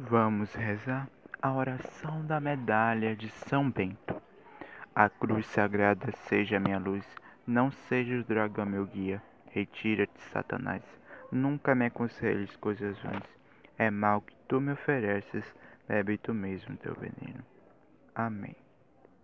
Vamos rezar a oração da medalha de São Bento. A cruz sagrada seja minha luz, não seja o dragão meu guia. Retira-te, Satanás, nunca me aconselhes coisas ruins. É mal que tu me ofereces, bebe tu mesmo teu veneno. Amém.